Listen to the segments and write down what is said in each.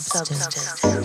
substance.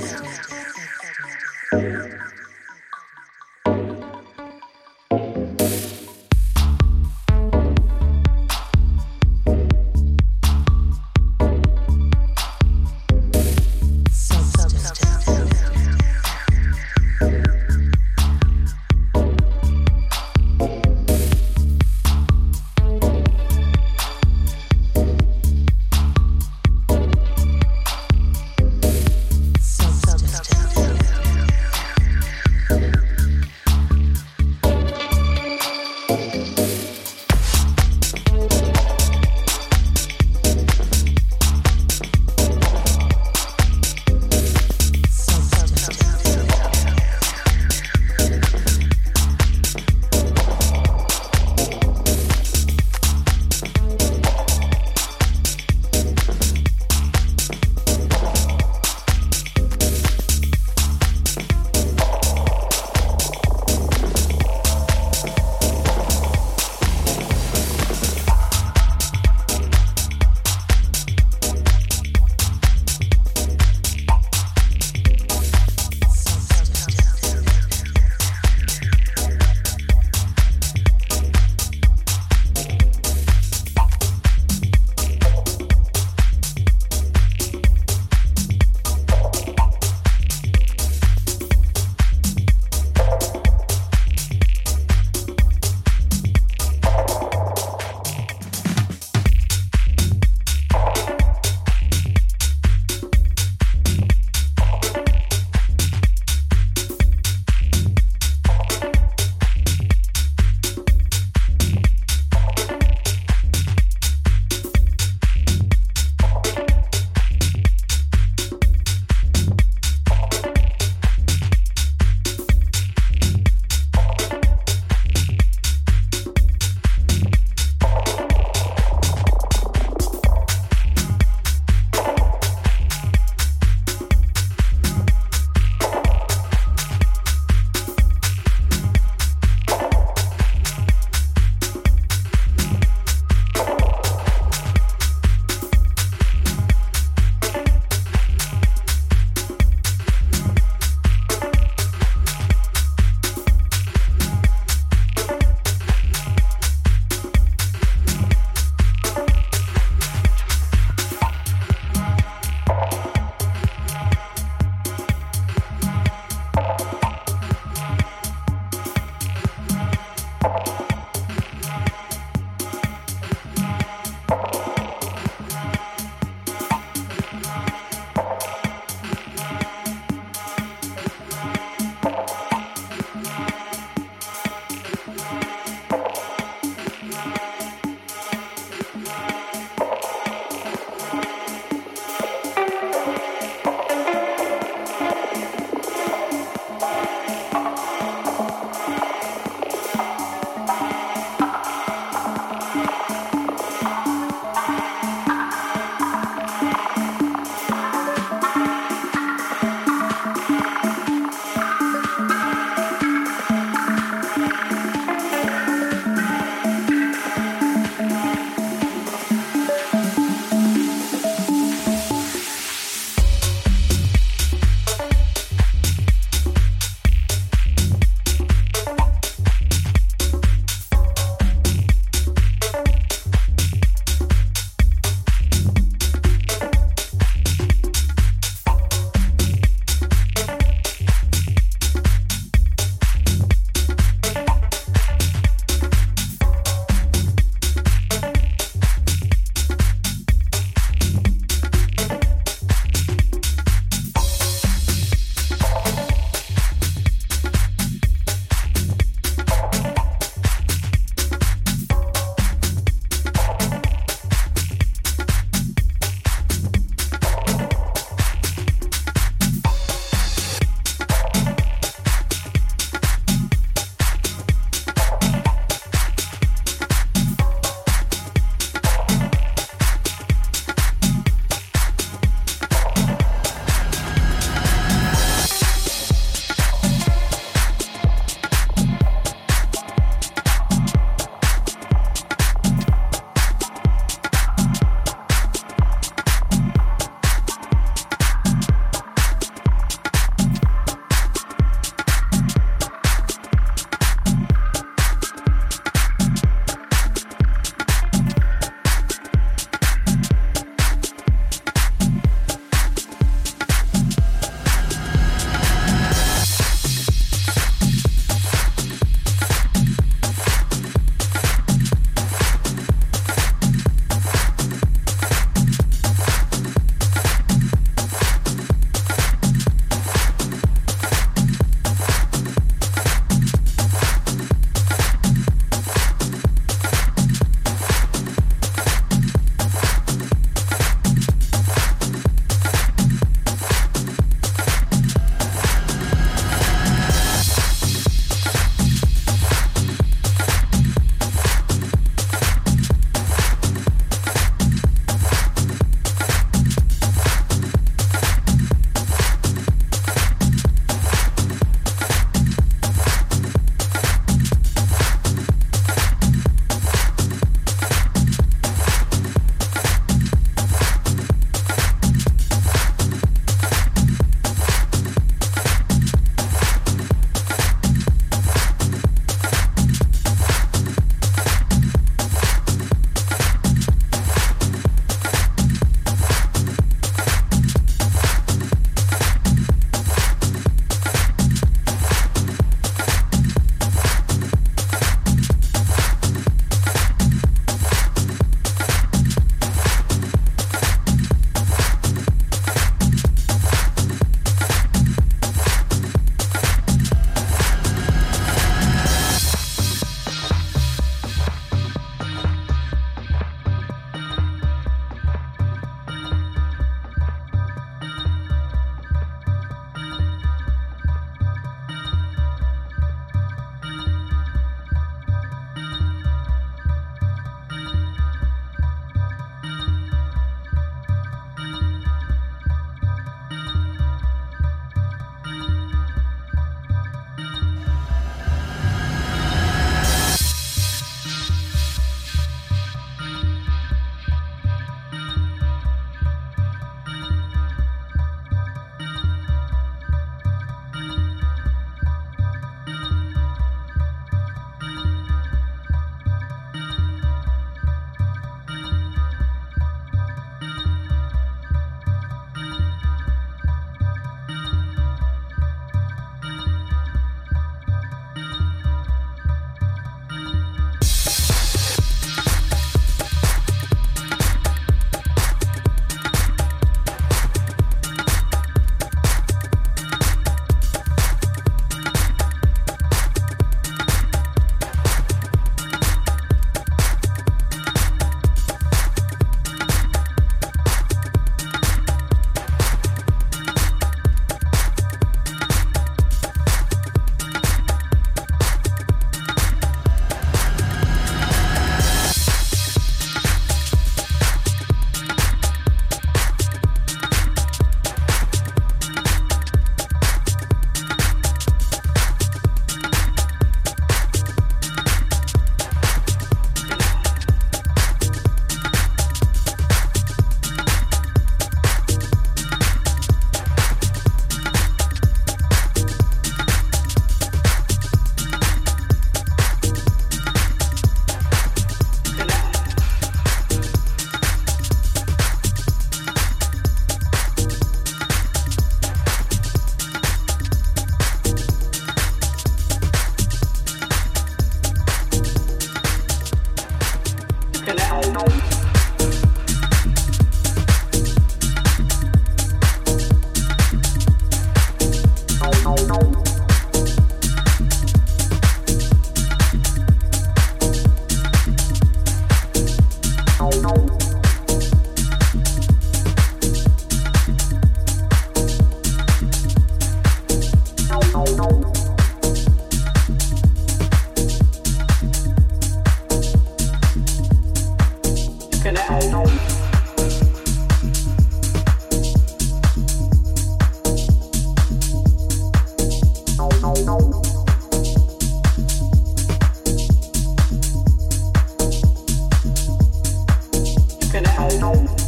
Bye.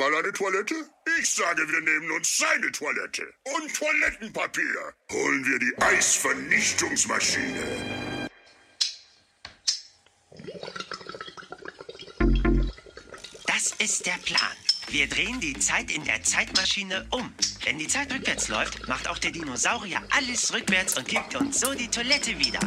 Mal eine Toilette? Ich sage, wir nehmen uns seine Toilette und Toilettenpapier. Holen wir die Eisvernichtungsmaschine. Das ist der Plan. Wir drehen die Zeit in der Zeitmaschine um. Wenn die Zeit rückwärts läuft, macht auch der Dinosaurier alles rückwärts und gibt uns so die Toilette wieder.